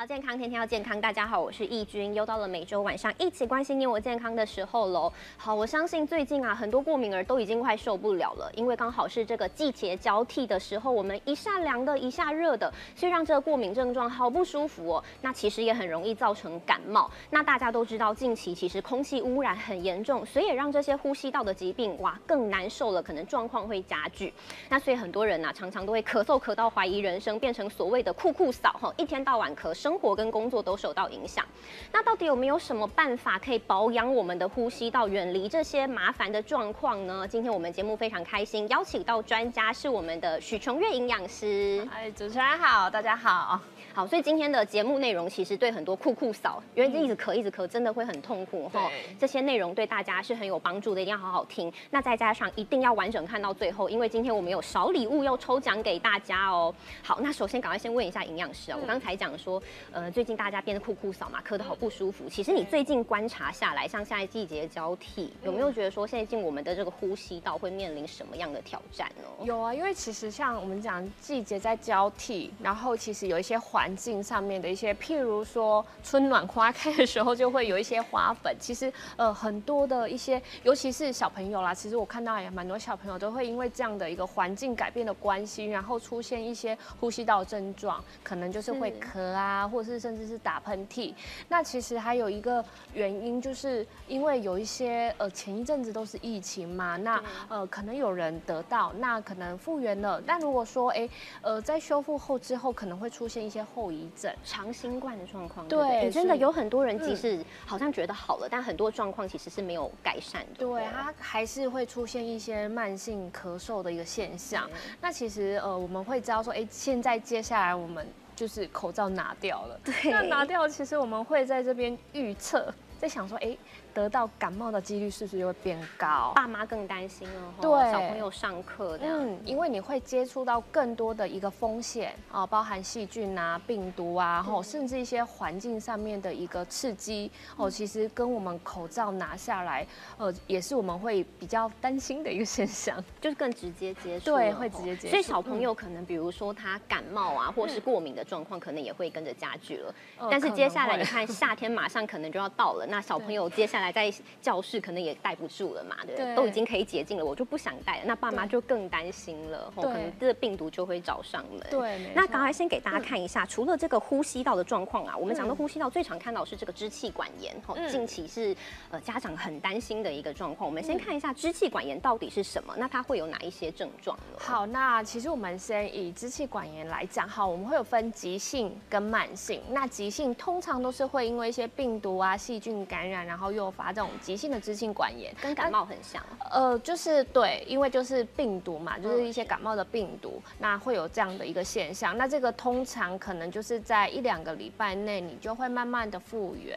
好健康，天天要健康。大家好，我是易君，又到了每周晚上一起关心你我健康的时候喽。好，我相信最近啊，很多过敏儿都已经快受不了了，因为刚好是这个季节交替的时候，我们一下凉的，一下热的，所以让这个过敏症状好不舒服哦。那其实也很容易造成感冒。那大家都知道，近期其实空气污染很严重，所以也让这些呼吸道的疾病哇更难受了，可能状况会加剧。那所以很多人呢，常常都会咳嗽咳到怀疑人生，变成所谓的酷酷嫂哈，一天到晚咳嗽生活跟工作都受到影响。那到底有没有什么办法可以保养我们的呼吸道，远离这些麻烦的状况呢？今天我们节目非常开心，邀请到专家是我们的许琼月营养师。哎，主持人好，大家好。好，所以今天的节目内容其实对很多酷酷嫂，因为一直咳一直咳，真的会很痛苦哈。这些内容对大家是很有帮助的，一定要好好听。那再加上一定要完整看到最后，因为今天我们有小礼物要抽奖给大家哦。好，那首先赶快先问一下营养师啊，我刚才讲说，呃，最近大家变得酷酷嫂嘛，咳得好不舒服。其实你最近观察下来，像现在季节交替，有没有觉得说现在进我们的这个呼吸道会面临什么样的挑战呢？有啊，因为其实像我们讲季节在交替，然后其实有一些环境上面的一些，譬如说春暖花开的时候，就会有一些花粉。其实呃很多的一些，尤其是小朋友啦，其实我看到也蛮多小朋友都会因为这样的一个环境改变的关系，然后出现一些呼吸道症状，可能就是会咳啊，或者是甚至是打喷嚏。那其实还有一个原因，就是因为有一些呃前一阵子都是疫情嘛，那呃可能有人得到，那可能复原了。但如果说哎呃在修复后之后，可能会出现一些后遗症。长新冠的状况，对，真的有很多人即使好像觉得好了，但很多状况其实是没有改善的。对，它还是会出现一些慢性咳嗽的一个现象。那其实呃，我们会知道说，哎，现在接下来我们就是口罩拿掉了，对，那拿掉，其实我们会在这边预测，在想说，哎。得到感冒的几率是不是就会变高？爸妈更担心了。对，小朋友上课这样，因为你会接触到更多的一个风险啊，包含细菌啊、病毒啊，吼，甚至一些环境上面的一个刺激哦。其实跟我们口罩拿下来，呃，也是我们会比较担心的一个现象，就是更直接接触。对，会直接接触。所以小朋友可能，比如说他感冒啊，或是过敏的状况，可能也会跟着加剧了。但是接下来你看，夏天马上可能就要到了，那小朋友接下来在教室可能也待不住了嘛，对不对？都已经可以解禁了，我就不想戴了。那爸妈就更担心了，可能这个病毒就会找上门。对，那刚才先给大家看一下，除了这个呼吸道的状况啊，我们讲的呼吸道最常看到是这个支气管炎，哈，近期是呃家长很担心的一个状况。我们先看一下支气管炎到底是什么，那它会有哪一些症状呢？好，那其实我们先以支气管炎来讲，哈，我们会有分急性跟慢性。那急性通常都是会因为一些病毒啊、细菌感染，然后诱发这种急性。的支气管炎跟感冒很像，呃，就是对，因为就是病毒嘛，就是一些感冒的病毒，那会有这样的一个现象。那这个通常可能就是在一两个礼拜内，你就会慢慢的复原。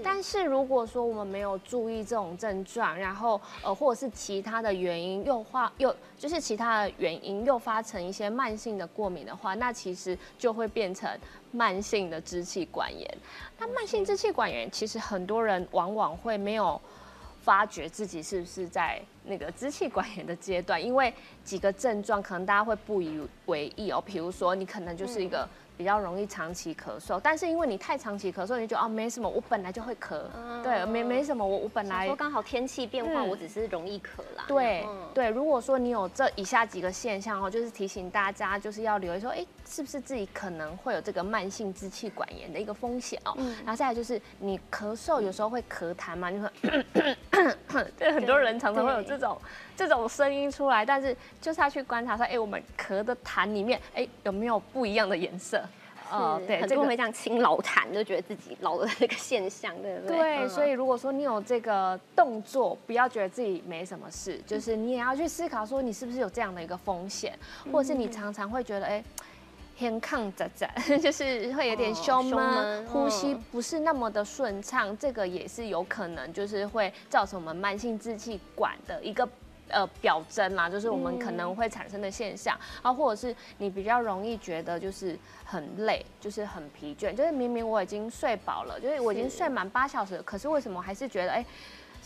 但是如果说我们没有注意这种症状，然后呃，或者是其他的原因诱发，又就是其他的原因诱发成一些慢性的过敏的话，那其实就会变成慢性的支气管炎。那慢性支气管炎其实很多人往往会没有。发觉自己是不是在那个支气管炎的阶段，因为几个症状可能大家会不以为意哦，比如说你可能就是一个。比较容易长期咳嗽，但是因为你太长期咳嗽，你就哦没什么，我本来就会咳，对，没没什么，我我本来说刚好天气变化，我只是容易咳啦。对对，如果说你有这以下几个现象哦，就是提醒大家就是要留意说，哎，是不是自己可能会有这个慢性支气管炎的一个风险哦。然后再来就是你咳嗽有时候会咳痰嘛，你会，对，很多人常常会有这种这种声音出来，但是就是要去观察说，哎，我们咳的痰里面，哎，有没有不一样的颜色？哦，对，很多人会这样清老痰，就觉得自己老的那个现象，对不对？对，所以如果说你有这个动作，不要觉得自己没什么事，就是你也要去思考说，你是不是有这样的一个风险，或者是你常常会觉得，哎，偏抗窄窄，就是会有点胸闷，呼吸不是那么的顺畅，这个也是有可能，就是会造成我们慢性支气管的一个。呃，表征啦，就是我们可能会产生的现象。啊，或者是你比较容易觉得就是很累，就是很疲倦，就是明明我已经睡饱了，就是我已经睡满八小时，可是为什么还是觉得哎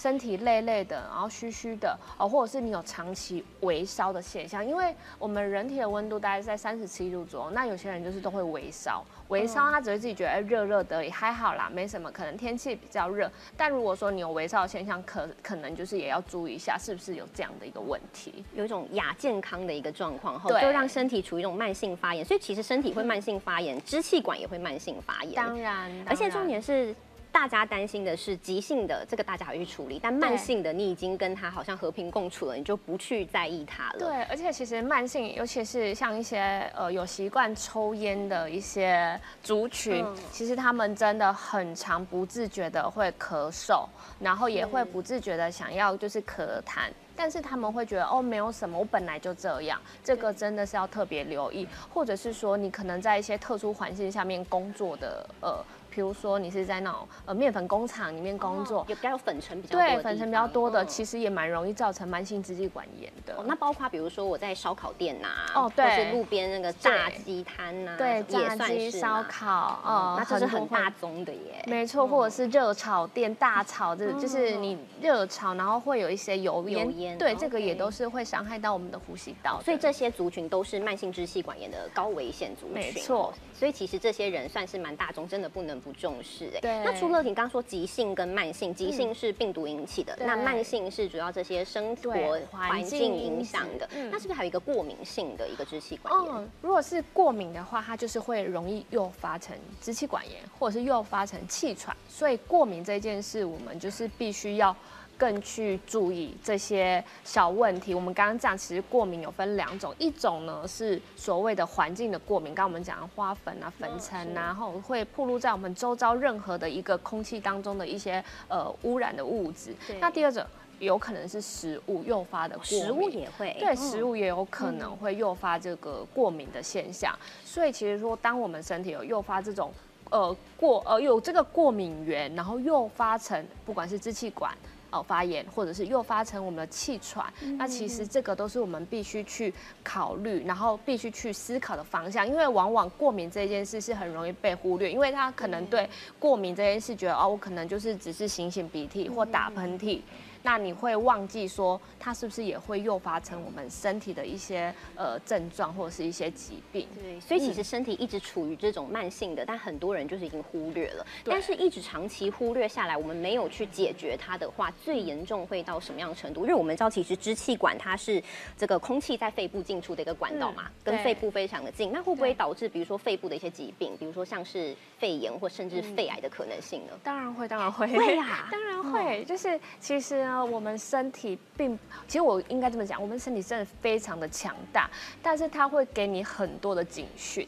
身体累累的，然后虚虚的，哦，或者是你有长期微烧的现象，因为我们人体的温度大概在三十七度左右，那有些人就是都会微烧，微烧他只会自己觉得热热的也，还好啦，没什么，可能天气比较热。但如果说你有微烧的现象，可可能就是也要注意一下，是不是有这样的一个问题，有一种亚健康的一个状况，后就让身体处于一种慢性发炎。所以其实身体会慢性发炎，支气管也会慢性发炎。当然，而且重点是。大家担心的是急性的，这个大家还会去处理，但慢性的你已经跟他好像和平共处了，你就不去在意他了。对，而且其实慢性，尤其是像一些呃有习惯抽烟的一些族群，其实他们真的很常不自觉的会咳嗽，然后也会不自觉的想要就是咳痰，但是他们会觉得哦没有什么，我本来就这样，这个真的是要特别留意，或者是说你可能在一些特殊环境下面工作的呃。比如说你是在那种呃面粉工厂里面工作，也比较有粉尘比较对粉尘比较多的，其实也蛮容易造成慢性支气管炎的。那包括比如说我在烧烤店呐，哦对，或是路边那个炸鸡摊呐，对，炸鸡烧烤，哦，那这是很大宗的耶。没错，或者是热炒店大炒，这就是你热炒，然后会有一些油烟，对，这个也都是会伤害到我们的呼吸道。所以这些族群都是慢性支气管炎的高危险族群。没错，所以其实这些人算是蛮大众，真的不能。不重视哎，那除了你刚说急性跟慢性，急性是病毒引起的，那慢性是主要这些生活环境影响的。那是不是还有一个过敏性的一个支气管炎？如果是过敏的话，它就是会容易诱发成支气管炎，或者是诱发成气喘。所以过敏这件事，我们就是必须要。更去注意这些小问题。我们刚刚讲，其实过敏有分两种，一种呢是所谓的环境的过敏，刚刚我们讲花粉啊、粉尘啊，然后会暴露在我们周遭任何的一个空气当中的一些呃污染的物质。那第二种有可能是食物诱发的过敏，食物也会对食物也有可能会诱发这个过敏的现象。所以其实说，当我们身体有诱发这种呃过呃有这个过敏源，然后诱发成不管是支气管。哦，发炎或者是诱发成我们的气喘，那其实这个都是我们必须去考虑，然后必须去思考的方向。因为往往过敏这件事是很容易被忽略，因为他可能对过敏这件事觉得哦，我可能就是只是醒醒鼻涕或打喷嚏。那你会忘记说，它是不是也会诱发成我们身体的一些呃症状或者是一些疾病？对，所以其实身体一直处于这种慢性的，但很多人就是已经忽略了。但是一直长期忽略下来，我们没有去解决它的话，最严重会到什么样程度？因为我们知道，其实支气管它是这个空气在肺部进出的一个管道嘛，跟肺部非常的近。那会不会导致比如说肺部的一些疾病，比如说像是肺炎或甚至肺癌的可能性呢？当然会，当然会，会呀，当然会。就是其实。那，我们身体并，其实我应该这么讲，我们身体真的非常的强大，但是它会给你很多的警讯，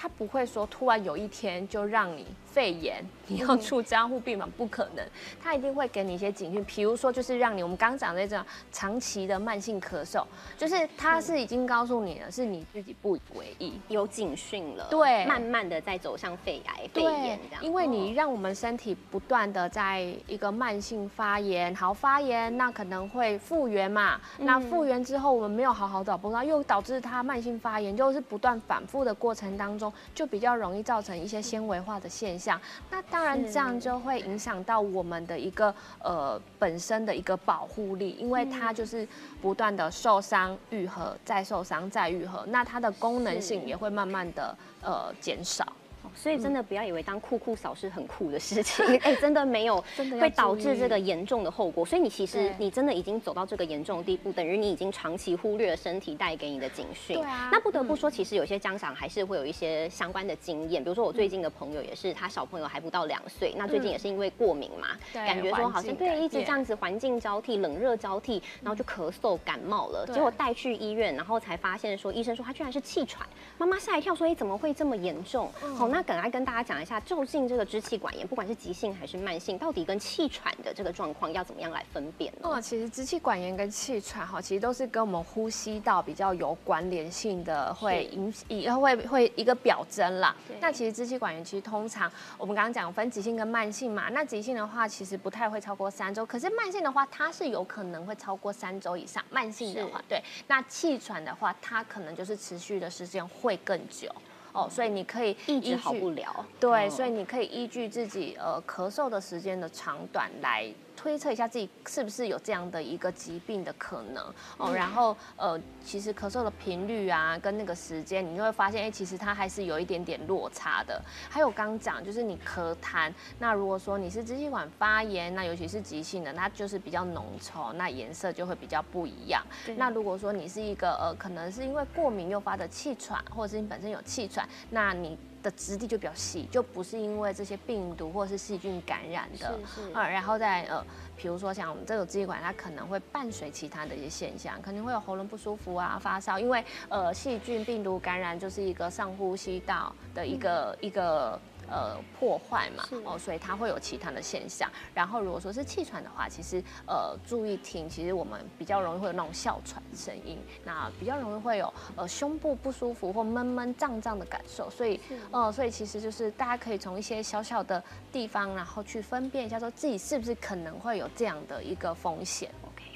它不会说突然有一天就让你。肺炎，你要出加护病房不可能，他一定会给你一些警讯，比如说就是让你我们刚讲的这种长期的慢性咳嗽，就是他是已经告诉你了，是你自己不以为意，有警讯了，对，慢慢的在走向肺癌、肺炎这样，因为你让我们身体不断的在一个慢性发炎，好发炎，那可能会复原嘛，那复原之后我们没有好好找不到，又导致它慢性发炎，就是不断反复的过程当中，就比较容易造成一些纤维化的现象。那当然，这样就会影响到我们的一个呃本身的一个保护力，因为它就是不断的受伤愈合，再受伤再愈合，那它的功能性也会慢慢的呃减少。所以真的不要以为当酷酷嫂是很酷的事情，哎，真的没有，真的会导致这个严重的后果。所以你其实你真的已经走到这个严重的地步，等于你已经长期忽略了身体带给你的警讯。对啊。那不得不说，其实有些家长还是会有一些相关的经验，比如说我最近的朋友也是，他小朋友还不到两岁，那最近也是因为过敏嘛，感觉说好像对一直这样子环境交替，冷热交替，然后就咳嗽感冒了，结果带去医院，然后才发现说医生说他居然是气喘，妈妈吓一跳说哎怎么会这么严重？好那。本来跟大家讲一下，究竟这个支气管炎，不管是急性还是慢性，到底跟气喘的这个状况要怎么样来分辨呢？哦，其实支气管炎跟气喘哈，其实都是跟我们呼吸道比较有关联性的，会影以后会会一个表征啦。那其实支气管炎其实通常我们刚刚讲分急性跟慢性嘛，那急性的话其实不太会超过三周，可是慢性的话它是有可能会超过三周以上。慢性的话，对，那气喘的话，它可能就是持续的时间会更久。哦，所以你可以一直好不了。对，所以你可以依据自己呃咳嗽的时间的长短来。推测一下自己是不是有这样的一个疾病的可能哦。然后呃，其实咳嗽的频率啊，跟那个时间，你就会发现，哎，其实它还是有一点点落差的。还有刚讲，就是你咳痰，那如果说你是支气管发炎，那尤其是急性的，那就是比较浓稠，那颜色就会比较不一样。那如果说你是一个呃，可能是因为过敏诱发的气喘，或者是你本身有气喘，那你的质地就比较细，就不是因为这些病毒或者是细菌感染的。是是。啊，然后再呃，比如说像我们这种支气管，它可能会伴随其他的一些现象，肯定会有喉咙不舒服啊、发烧，因为呃，细菌、病毒感染就是一个上呼吸道的一个一个。呃，破坏嘛，哦，所以它会有其他的现象。然后如果说是气喘的话，其实呃，注意听，其实我们比较容易会有那种哮喘声音，那比较容易会有呃胸部不舒服或闷闷胀胀的感受。所以呃，所以其实就是大家可以从一些小小的地方，然后去分辨一下，说自己是不是可能会有这样的一个风险。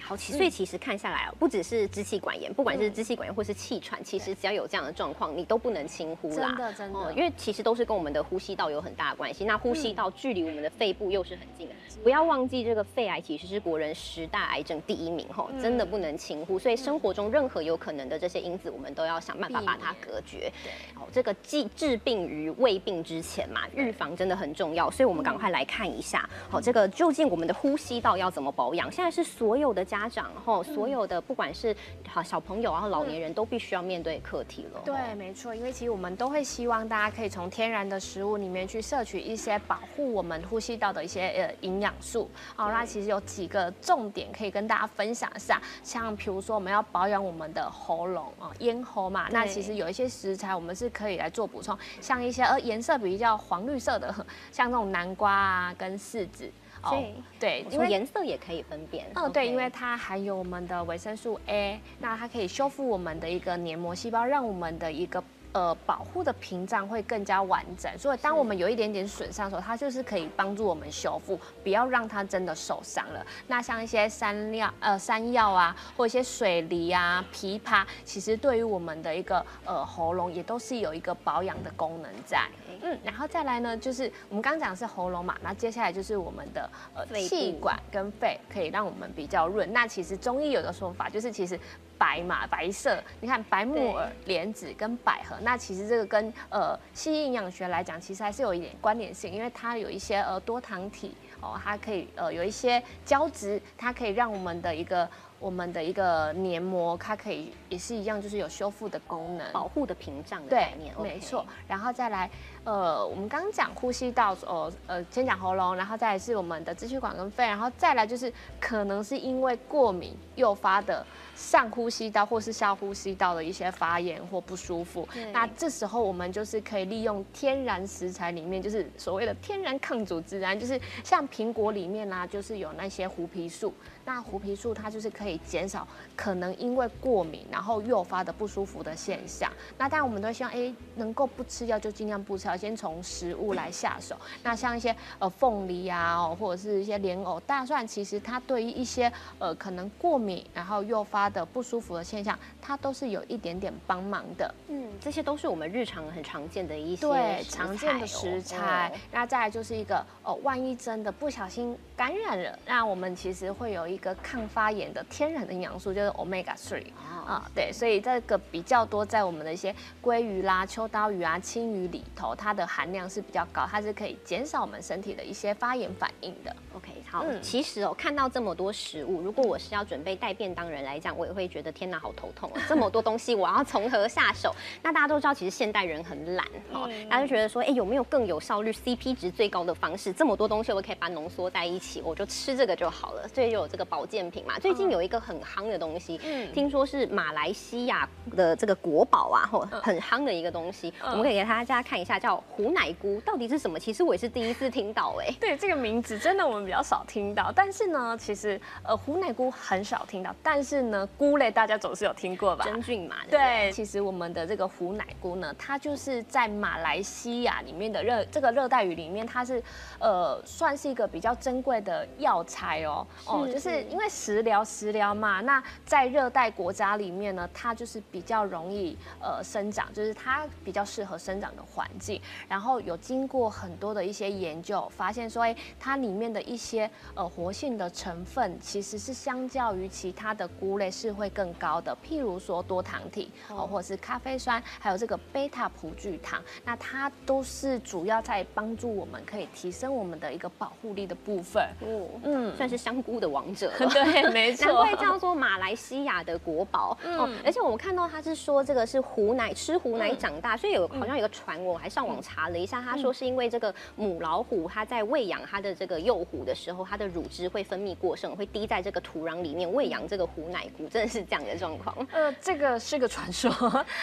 好奇，所以其实看下来哦，不只是支气管炎，不管是支气管炎或是气喘，其实只要有这样的状况，你都不能轻忽啦。真的，真的，因为其实都是跟我们的呼吸道有很大的关系。那呼吸道距离我们的肺部又是很近的，不要忘记这个肺癌其实是国人十大癌症第一名哈，真的不能轻忽。所以生活中任何有可能的这些因子，我们都要想办法把它隔绝。对，哦，这个既治病于未病之前嘛，预防真的很重要。所以我们赶快来看一下，好，这个究竟我们的呼吸道要怎么保养？现在是所有的家长后。所有的不管是好小朋友，然后老年人都必须要面对课题了。对，没错，因为其实我们都会希望大家可以从天然的食物里面去摄取一些保护我们呼吸道的一些呃营养素。好，那其实有几个重点可以跟大家分享一下，像比如说我们要保养我们的喉咙啊，咽喉嘛，那其实有一些食材我们是可以来做补充，像一些呃颜色比较黄绿色的，像这种南瓜啊跟柿子。对对，因为颜色也可以分辨。哦，对，因为它含有我们的维生素 A，那它可以修复我们的一个黏膜细胞，让我们的一个。呃，保护的屏障会更加完整，所以当我们有一点点损伤的时候，它就是可以帮助我们修复，不要让它真的受伤了。那像一些山料、呃山药啊，或一些水梨啊、枇杷，其实对于我们的一个呃喉咙也都是有一个保养的功能在。嗯，然后再来呢，就是我们刚刚讲的是喉咙嘛，那接下来就是我们的呃气管跟肺，可以让我们比较润。那其实中医有个说法，就是其实。白嘛，白色，你看白木耳、莲子跟百合，那其实这个跟呃西医营养学来讲，其实还是有一点关联性，因为它有一些呃多糖体哦，它可以呃有一些胶质，它可以让我们的一个。我们的一个黏膜，它可以也是一样，就是有修复的功能，保护的屏障的概念，没错。然后再来，呃，我们刚刚讲呼吸道，呃呃，先讲喉咙，然后再来是我们的支气管跟肺，然后再来就是可能是因为过敏诱发的上呼吸道或是下呼吸道的一些发炎或不舒服。那这时候我们就是可以利用天然食材里面，就是所谓的天然抗组织胺，就是像苹果里面啦，就是有那些胡皮素。那胡皮素它就是可以减少可能因为过敏然后诱发的不舒服的现象。那当然我们都希望哎能够不吃药就尽量不吃药，先从食物来下手。那像一些呃凤梨啊，或者是一些莲藕、大蒜，其实它对于一些呃可能过敏然后诱发的不舒服的现象，它都是有一点点帮忙的。嗯，这些都是我们日常很常见的一些对常见的食材。那再来就是一个哦，万一真的不小心感染了，那我们其实会有一。一个抗发炎的天然的营养素就是 omega three 啊，对，所以这个比较多在我们的一些鲑鱼啦、秋刀鱼啊、青鱼里头，它的含量是比较高，它是可以减少我们身体的一些发炎反应的。OK，好，其实哦，看到这么多食物，如果我是要准备带便当人来讲，我也会觉得天哪，好头痛啊！这么多东西，我要从何下手？那大家都知道，其实现代人很懒哦，大家就觉得说，哎，有没有更有效率、CP 值最高的方式？这么多东西，我可以把它浓缩在一起，我就吃这个就好了。所以就有这个。保健品嘛，最近有一个很夯的东西，听说是马来西亚的这个国宝啊，吼，很夯的一个东西，我们可以给大家看一下，叫胡奶菇，到底是什么？其实我也是第一次听到，哎，对，这个名字真的我们比较少听到，但是呢，其实呃，虎奶菇很少听到，但是呢，菇类大家总是有听过吧？真菌嘛，对，其实我们的这个虎奶菇呢，它就是在马来西亚里面的热这个热带雨里面，它是呃算是一个比较珍贵的药材哦，哦，就是。因为食疗食疗嘛，那在热带国家里面呢，它就是比较容易呃生长，就是它比较适合生长的环境。然后有经过很多的一些研究，发现说，哎，它里面的一些呃活性的成分，其实是相较于其他的菇类是会更高的。譬如说多糖体哦，或者是咖啡酸，还有这个贝塔葡聚糖，那它都是主要在帮助我们可以提升我们的一个保护力的部分。哦，嗯，算是香菇的王者。对，没 错。难怪叫做马来西亚的国宝。嗯，而且我们看到他是说这个是湖奶吃湖奶长大，所以有好像有个传闻，我还上网查了一下，他说是因为这个母老虎它在喂养它的这个幼虎的时候，它的乳汁会分泌过剩，会滴在这个土壤里面喂养这个虎奶菇，真的是这样的状况。呃，这个是个传说，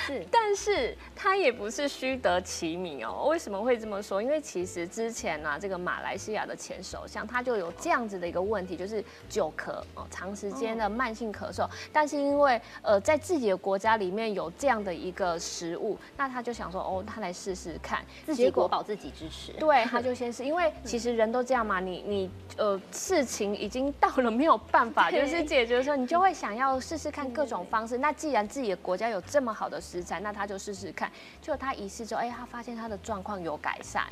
是，但是它也不是虚得其名哦。为什么会这么说？因为其实之前呢，这个马来西亚的前首相他就有这样子的一个问题，就是久咳哦，长时间的慢性咳嗽。但是因为呃，在自己的国家里面有这样的一个食物，那他就想说，哦，他来试试看，自己国宝自己支持。对，他就先试，因为 其实人都这样嘛，你你呃，事情已经到了没有办法 就是解决的时候，你就会想要试试看各种方式。那既然自己的国家有这么好的食材，那他就试试看。就他一试之后，哎，他发现他的状况有改善。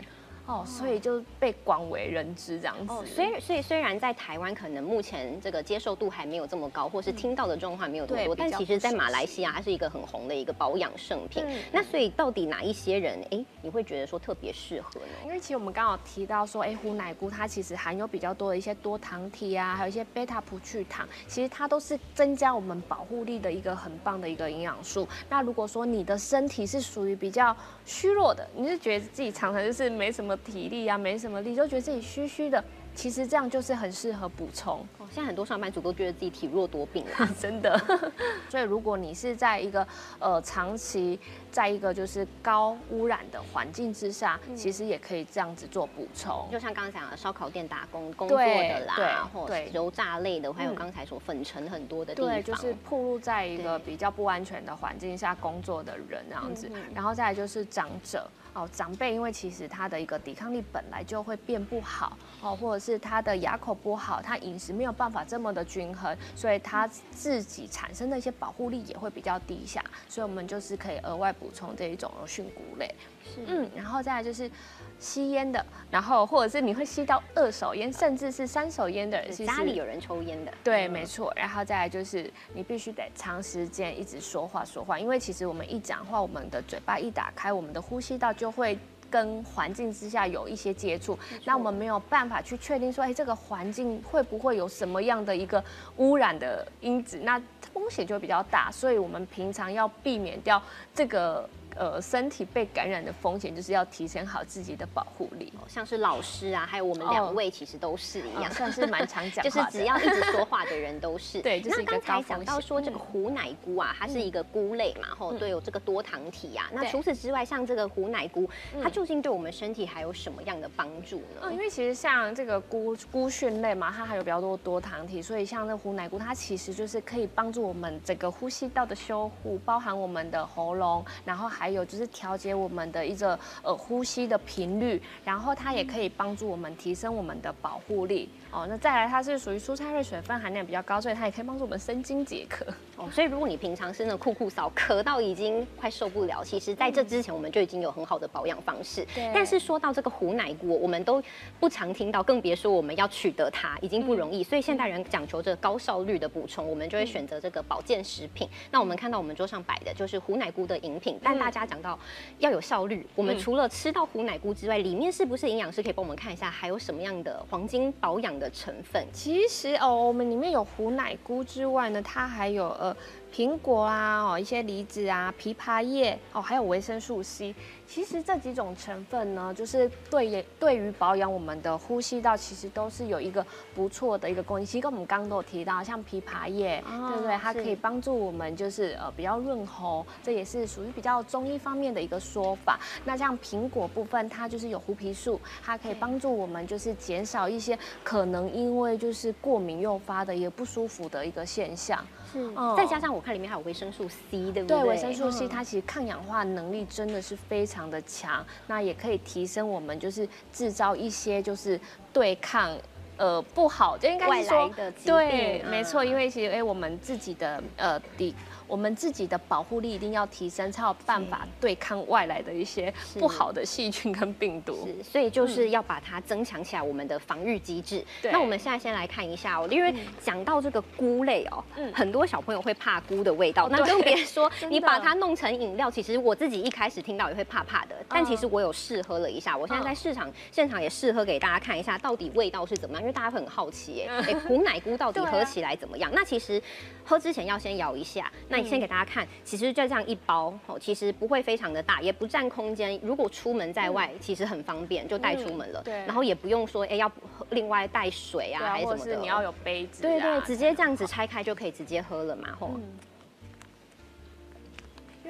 哦，所以就被广为人知这样子。哦，所以所以虽然在台湾可能目前这个接受度还没有这么高，或是听到的状况没有这么多，但其实，在马来西亚它是一个很红的一个保养圣品。那所以到底哪一些人，哎，你会觉得说特别适合呢？因为其实我们刚好提到说，哎，胡奶菇它其实含有比较多的一些多糖体啊，还有一些贝塔葡聚糖，其实它都是增加我们保护力的一个很棒的一个营养素。那如果说你的身体是属于比较虚弱的，你是觉得自己常常就是没什么。体力啊，没什么力，就觉得自己虚虚的。其实这样就是很适合补充。现在很多上班族都觉得自己体弱多病啊，真的。所以如果你是在一个呃长期在一个就是高污染的环境之下，其实也可以这样子做补充。就像刚刚讲的烧烤店打工工作的啦，或油炸类的，还有刚才说粉尘很多的地方，对，就是暴露在一个比较不安全的环境下工作的人这样子。然后再来就是长者哦，长辈因为其实他的一个抵抗力本来就会变不好哦，或者是他的牙口不好，他饮食没有。办法这么的均衡，所以它自己产生的一些保护力也会比较低下，所以我们就是可以额外补充这一种菌菇类。是，嗯，然后再来就是吸烟的，然后或者是你会吸到二手烟，甚至是三手烟的人，家里有人抽烟的，对，没错。然后再来就是你必须得长时间一直说话说话，因为其实我们一讲话，我们的嘴巴一打开，我们的呼吸道就会。跟环境之下有一些接触，那我们没有办法去确定说，哎，这个环境会不会有什么样的一个污染的因子，那风险就会比较大，所以我们平常要避免掉这个。呃，身体被感染的风险就是要提升好自己的保护力。像是老师啊，还有我们两位，其实都是一样，算是蛮常讲，就是只要一直说话的人都是。对，那刚才讲到说这个虎奶菇啊，它是一个菇类嘛，吼，对，有这个多糖体啊。那除此之外，像这个虎奶菇，它究竟对我们身体还有什么样的帮助呢？嗯，因为其实像这个菇菇蕈类嘛，它还有比较多多糖体，所以像这虎奶菇，它其实就是可以帮助我们整个呼吸道的修护，包含我们的喉咙，然后还有就是调节。我们的一个呃呼吸的频率，然后它也可以帮助我们提升我们的保护力哦。那再来，它是属于蔬菜类，水分含量比较高，所以它也可以帮助我们生津解渴哦。所以如果你平常是那酷酷扫，咳到已经快受不了，其实在这之前我们就已经有很好的保养方式。对。但是说到这个虎奶菇，我们都不常听到，更别说我们要取得它已经不容易。所以现代人讲求这个高效率的补充，我们就会选择这个保健食品。那我们看到我们桌上摆的就是虎奶菇的饮品，但大家讲到。要有效率，我们除了吃到虎奶菇之外，里面是不是营养师可以帮我们看一下，还有什么样的黄金保养的成分？其实哦，我们里面有虎奶菇之外呢，它还有呃。苹果啊，哦，一些梨子啊，枇杷叶，哦，还有维生素 C。其实这几种成分呢，就是对对于保养我们的呼吸道，其实都是有一个不错的一个功能。其实跟我们刚刚都有提到，像枇杷叶，对不对？它可以帮助我们就是呃比较润喉，这也是属于比较中医方面的一个说法。那像苹果部分，它就是有胡皮素，它可以帮助我们就是减少一些可能因为就是过敏诱发的一个不舒服的一个现象。是，再加上我看里面还有维生素 C，对不对？对，维生素 C 它其实抗氧化能力真的是非常的强，那也可以提升我们就是制造一些就是对抗呃不好，就应该外是说对，病没错，嗯因为其实哎、我们自己的呃抵我们自己的保护力一定要提升，才有办法对抗外来的一些不好的细菌跟病毒。是，所以就是要把它增强起来我们的防御机制。对。那我们现在先来看一下哦，因为讲到这个菇类哦，嗯。很多小朋友会怕菇的味道，那对。更别说 你把它弄成饮料，其实我自己一开始听到也会怕怕的，但其实我有试喝了一下，我现在在市场现场也试喝给大家看一下，到底味道是怎么样，因为大家会很好奇，哎，哎，古奶菇到底 喝起来怎么样？那其实喝之前要先摇一下，那你先给大家看，其实就这样一包哦，其实不会非常的大，也不占空间。如果出门在外，其实很方便，就带出门了。然后也不用说，哎，要另外带水啊，还是什么的。你要有杯子、啊，对对，直接这样子拆开就可以直接喝了嘛，吼。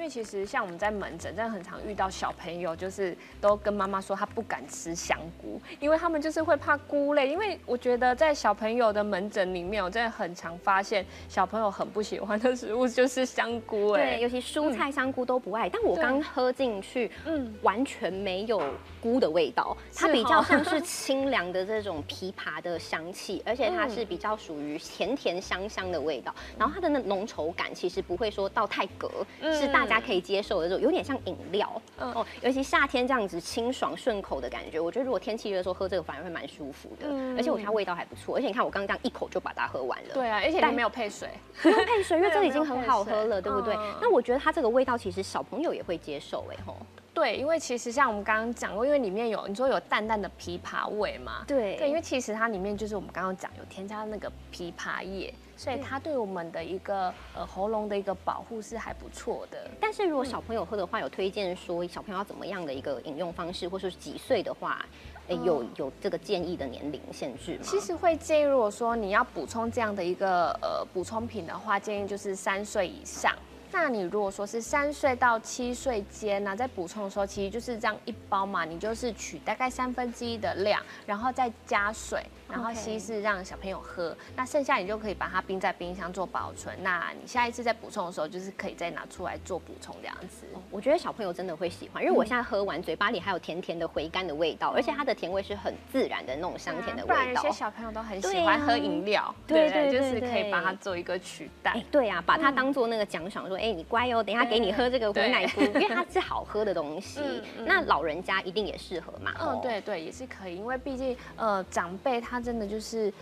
嗯因为其实像我们在门诊，真的很常遇到小朋友，就是都跟妈妈说他不敢吃香菇，因为他们就是会怕菇类。因为我觉得在小朋友的门诊里面，我真的很常发现小朋友很不喜欢的食物就是香菇，哎对，，尤其蔬菜、香菇都不爱，但我对刚喝进去，嗯，完全没有菇的味道，它比较哦像是 清凉的这种枇杷的香气，而且它嗯是比较属于甜甜香香的味道，然后它的那浓稠感其实不会说到太隔，嗯是大家可以接受的这种，有点像饮料嗯。哦，尤其夏天这样子清爽顺口的感觉，我觉得如果天气热的时候喝这个反而会蛮舒服的，嗯。而且我觉得它味道还不错，而且你看我刚刚这样一口就把它喝完了，对啊，而且但没有配水，不用配水，因为 这个已经很好喝了，对不对？嗯？那我觉得它这个味道其实小朋友也会接受，哎吼。对，因为其实像我们刚刚讲过，因为里面有你说有淡淡的枇杷味嘛，对对，因为其实它里面就是我们刚刚讲有添加那个枇杷叶，所以它对我们的一个呃喉咙的一个保护是还不错的。但是如果小朋友喝的话，有推荐说小朋友要怎么样的一个饮用方式，或是几岁的话，诶有有这个建议的年龄限制吗？其实会建议，如果说你要补充这样的一个呃补充品的话，建议就是三岁以上。那你如果说是三岁到七岁间呢、在补充的时候，其实就是这样一包嘛，你就是取大概三分之一的量，然后再加水，然后稀释让小朋友喝。那剩下你就可以把它冰在冰箱做保存。那你下一次再补充的时候，就是可以再拿出来做补充这样子。我觉得小朋友真的会喜欢，因为我现在喝完嘴巴里还有甜甜的回甘的味道，而且它的甜味是很自然的那种香甜的味道不然有些。小朋友都很喜欢喝饮料，对对就是可以把它做一个取代哎。，对啊，把它当做那个奖赏，说，哎，你乖哦，等一下给你喝这个对回奶 菇，因为它是好喝的东西嗯。嗯那老人家一定也适合嘛。嗯哦，对对，也是可以，因为毕竟呃长辈他真的就是。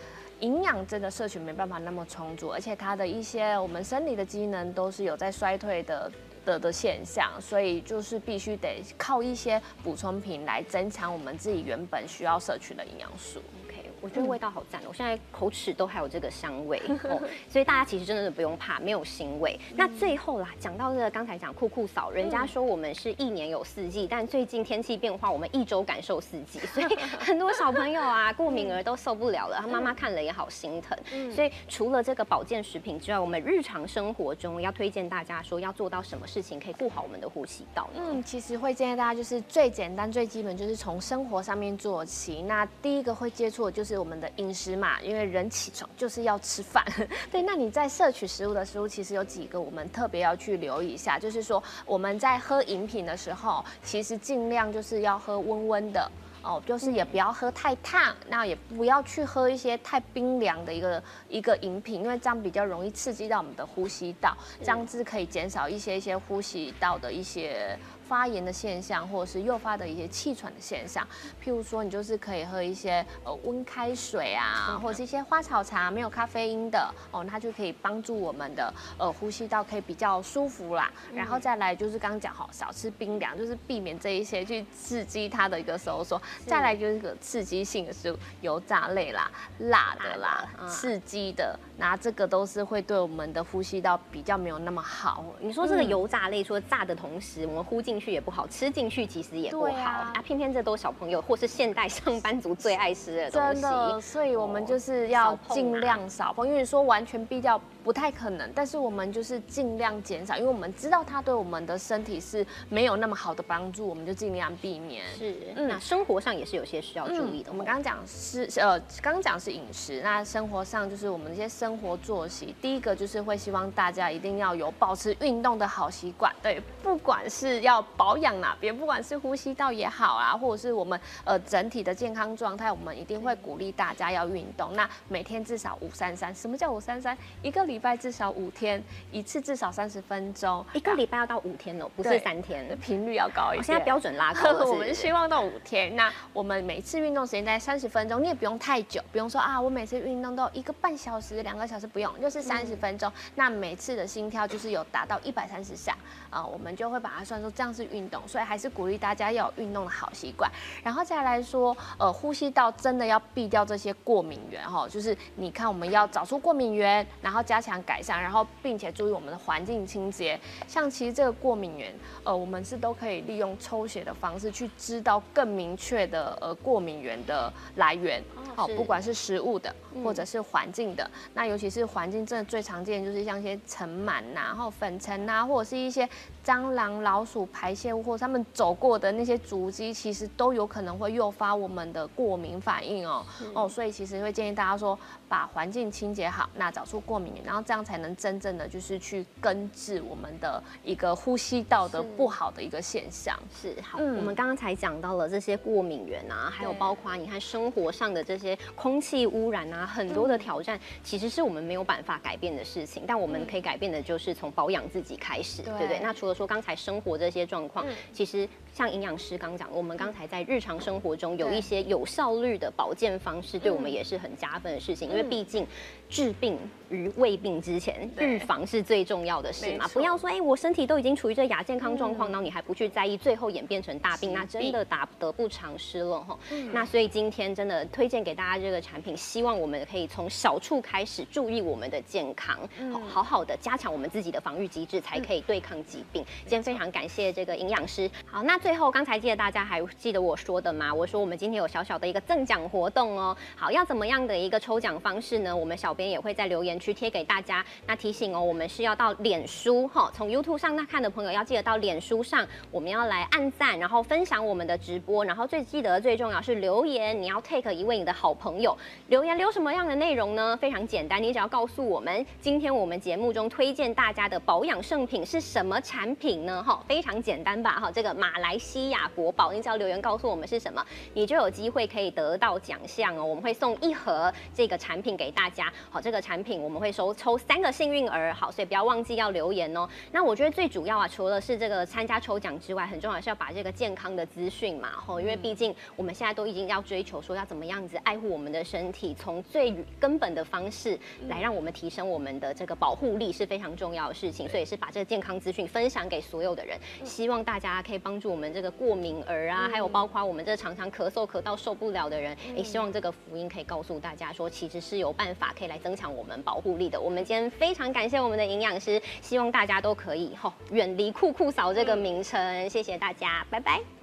营养真的摄取没办法那么充足，而且它的一些我们生理的机能都是有在衰退的的的现象，所以就是必须得靠一些补充品来增强我们自己原本需要摄取的营养素。我觉得味道好赞哦，我现在口齿都还有这个香味 哦，所以大家其实真的不用怕，没有腥味。那最后啦，讲到这个刚才讲酷酷嫂，人家说我们是一年有四季，但最近天气变化，我们一周感受四季，所以 很多小朋友啊，过敏儿都受不了了，他妈妈看了也好心疼。所以除了这个保健食品之外，我们日常生活中要推荐大家说要做到什么事情可以顾好我们的呼吸道呢？嗯，其实会建议大家就是最简单、最基本，就是从生活上面做起。那第一个会接触的就是我们的饮食嘛，因为人起床就是要吃饭。对，那你在摄取食物的时候，其实有几个我们特别要去留意一下，就是说我们在喝饮品的时候，其实尽量就是要喝温温的。哦，就是也不要喝太烫，那也不要去喝一些太冰凉的一个一个饮品，因为这样比较容易刺激到我们的呼吸道，这样子可以减少一些一些呼吸道的一些发炎的现象，或者是诱发的一些气喘的现象。譬如说，你就是可以喝一些呃温开水啊，或者是一些花草茶，没有咖啡因的哦，它就可以帮助我们的呃呼吸道可以比较舒服啦。然后再来就是刚刚讲好，少吃冰凉，就是避免这一些去刺激它的一个收缩。再来就是个刺激性的食物，油炸类啦、辣的啦、嗯刺激的，那这个都是会对我们的呼吸道比较没有那么好。你说这个嗯油炸类，除了炸的同时，我们呼进去也不好，吃进去其实也不好啊。偏偏这都是小朋友或是现代上班族最爱吃的东西。真的，所以我们就是要尽量少碰，因为说完全避掉不太可能，但是我们就是尽量减少，因为我们知道它对我们的身体是没有那么好的帮助，我们就尽量避免。是，嗯那生活上也是有些需要注意的哦。我们刚刚讲是呃，刚刚讲是饮食，那生活上就是我们一些生活作息。第一个就是会希望大家一定要有保持运动的好习惯，对，不管是要保养哪边，不管是呼吸道也好啊，或者是我们呃整体的健康状态，我们一定会鼓励大家要运动。那每天至少五三三，什么叫五三三？一个礼拜至少五天，一次至少三十分钟，一个礼拜要到五天哦，不是三天，频率要高一点。现在标准拉高了，我们希望到五天。那我们每次运动时间在三十分钟，你也不用太久，不用说啊，我每次运动都一个半小时、两个小时，不用，就是三十分钟。那每次的心跳就是有达到一百三十下啊，我们就会把它算作这样是运动。所以还是鼓励大家要有运动的好习惯。然后再来说，呃，呼吸道真的要避掉这些过敏源哈，就是你看我们要找出过敏源，然后加强改善，然后并且注意我们的环境清洁。像其实这个过敏源，呃，我们是都可以利用抽血的方式去知道更明确的呃过敏源的来源。好，不管是食物的或者是环境的，那尤其是环境真的最常见就是像一些尘螨呐，然后粉尘呐，或者是一些蟑螂、老鼠排泄物，或者他们走过的那些足迹，其实都有可能会诱发我们的过敏反应哦。哦，所以其实会建议大家说，把环境清洁好，那找出过敏源，然后这样才能真正的就是去根治我们的一个呼吸道的不好的一个现象。是好，我们刚刚才讲到了这些过敏源啊，还有包括你看生活上的这些。空气污染啊，很多的挑战，其实是我们没有办法改变的事情。但我们可以改变的，就是从保养自己开始，对不对？那除了说刚才生活这些状况，其实像营养师刚讲，我们刚才在日常生活中有一些有效率的保健方式，对我们也是很加分的事情。因为毕竟治病于未病之前，预防是最重要的事嘛。不要说，哎，我身体都已经处于这亚健康状况，然后你还不去在意，最后演变成大病，那真的打得不偿失了哈。那所以今天真的推荐给大家这个产品，希望我们可以从小处开始注意我们的健康，好好的加强我们自己的防御机制，才可以对抗疾病。今天非常感谢这个营养师。好，那最最后刚才记得大家还记得我说的吗？我说我们今天有小小的一个赠奖活动哦。好，要怎么样的一个抽奖方式呢？我们小编也会在留言区贴给大家。那提醒哦，我们是要到脸书哈，从 YouTube 上那看的朋友要记得到脸书上，我们要来按赞，然后分享我们的直播，然后最记得最重要是留言，你要 take 一位你的好朋友。留言留什么样的内容呢？非常简单，你只要告诉我们，今天我们节目中推荐大家的保养圣品是什么产品呢？哈，非常简单吧？哈，这个马来西亚国宝，你只要留言告诉我们是什么，你就有机会可以得到奖项哦。我们会送一盒这个产品给大家。好，这个产品我们会收抽三个幸运儿。好，所以不要忘记要留言哦。那我觉得最主要啊，除了是这个参加抽奖之外，很重要是要把这个健康的资讯嘛，吼，因为毕竟我们现在都已经要追求说要怎么样子爱护我们的身体。从最根本的方式来让我们提升我们的这个保护力是非常重要的事情，所以是把这个健康资讯分享给所有的人，希望大家可以帮助我们这个过敏儿啊，还有包括我们这常常咳嗽咳到受不了的人，也希望这个福音可以告诉大家说，其实是有办法可以来增强我们保护力的。我们今天非常感谢我们的营养师，希望大家都可以吼远离酷酷嫂这个名称，谢谢大家，拜拜。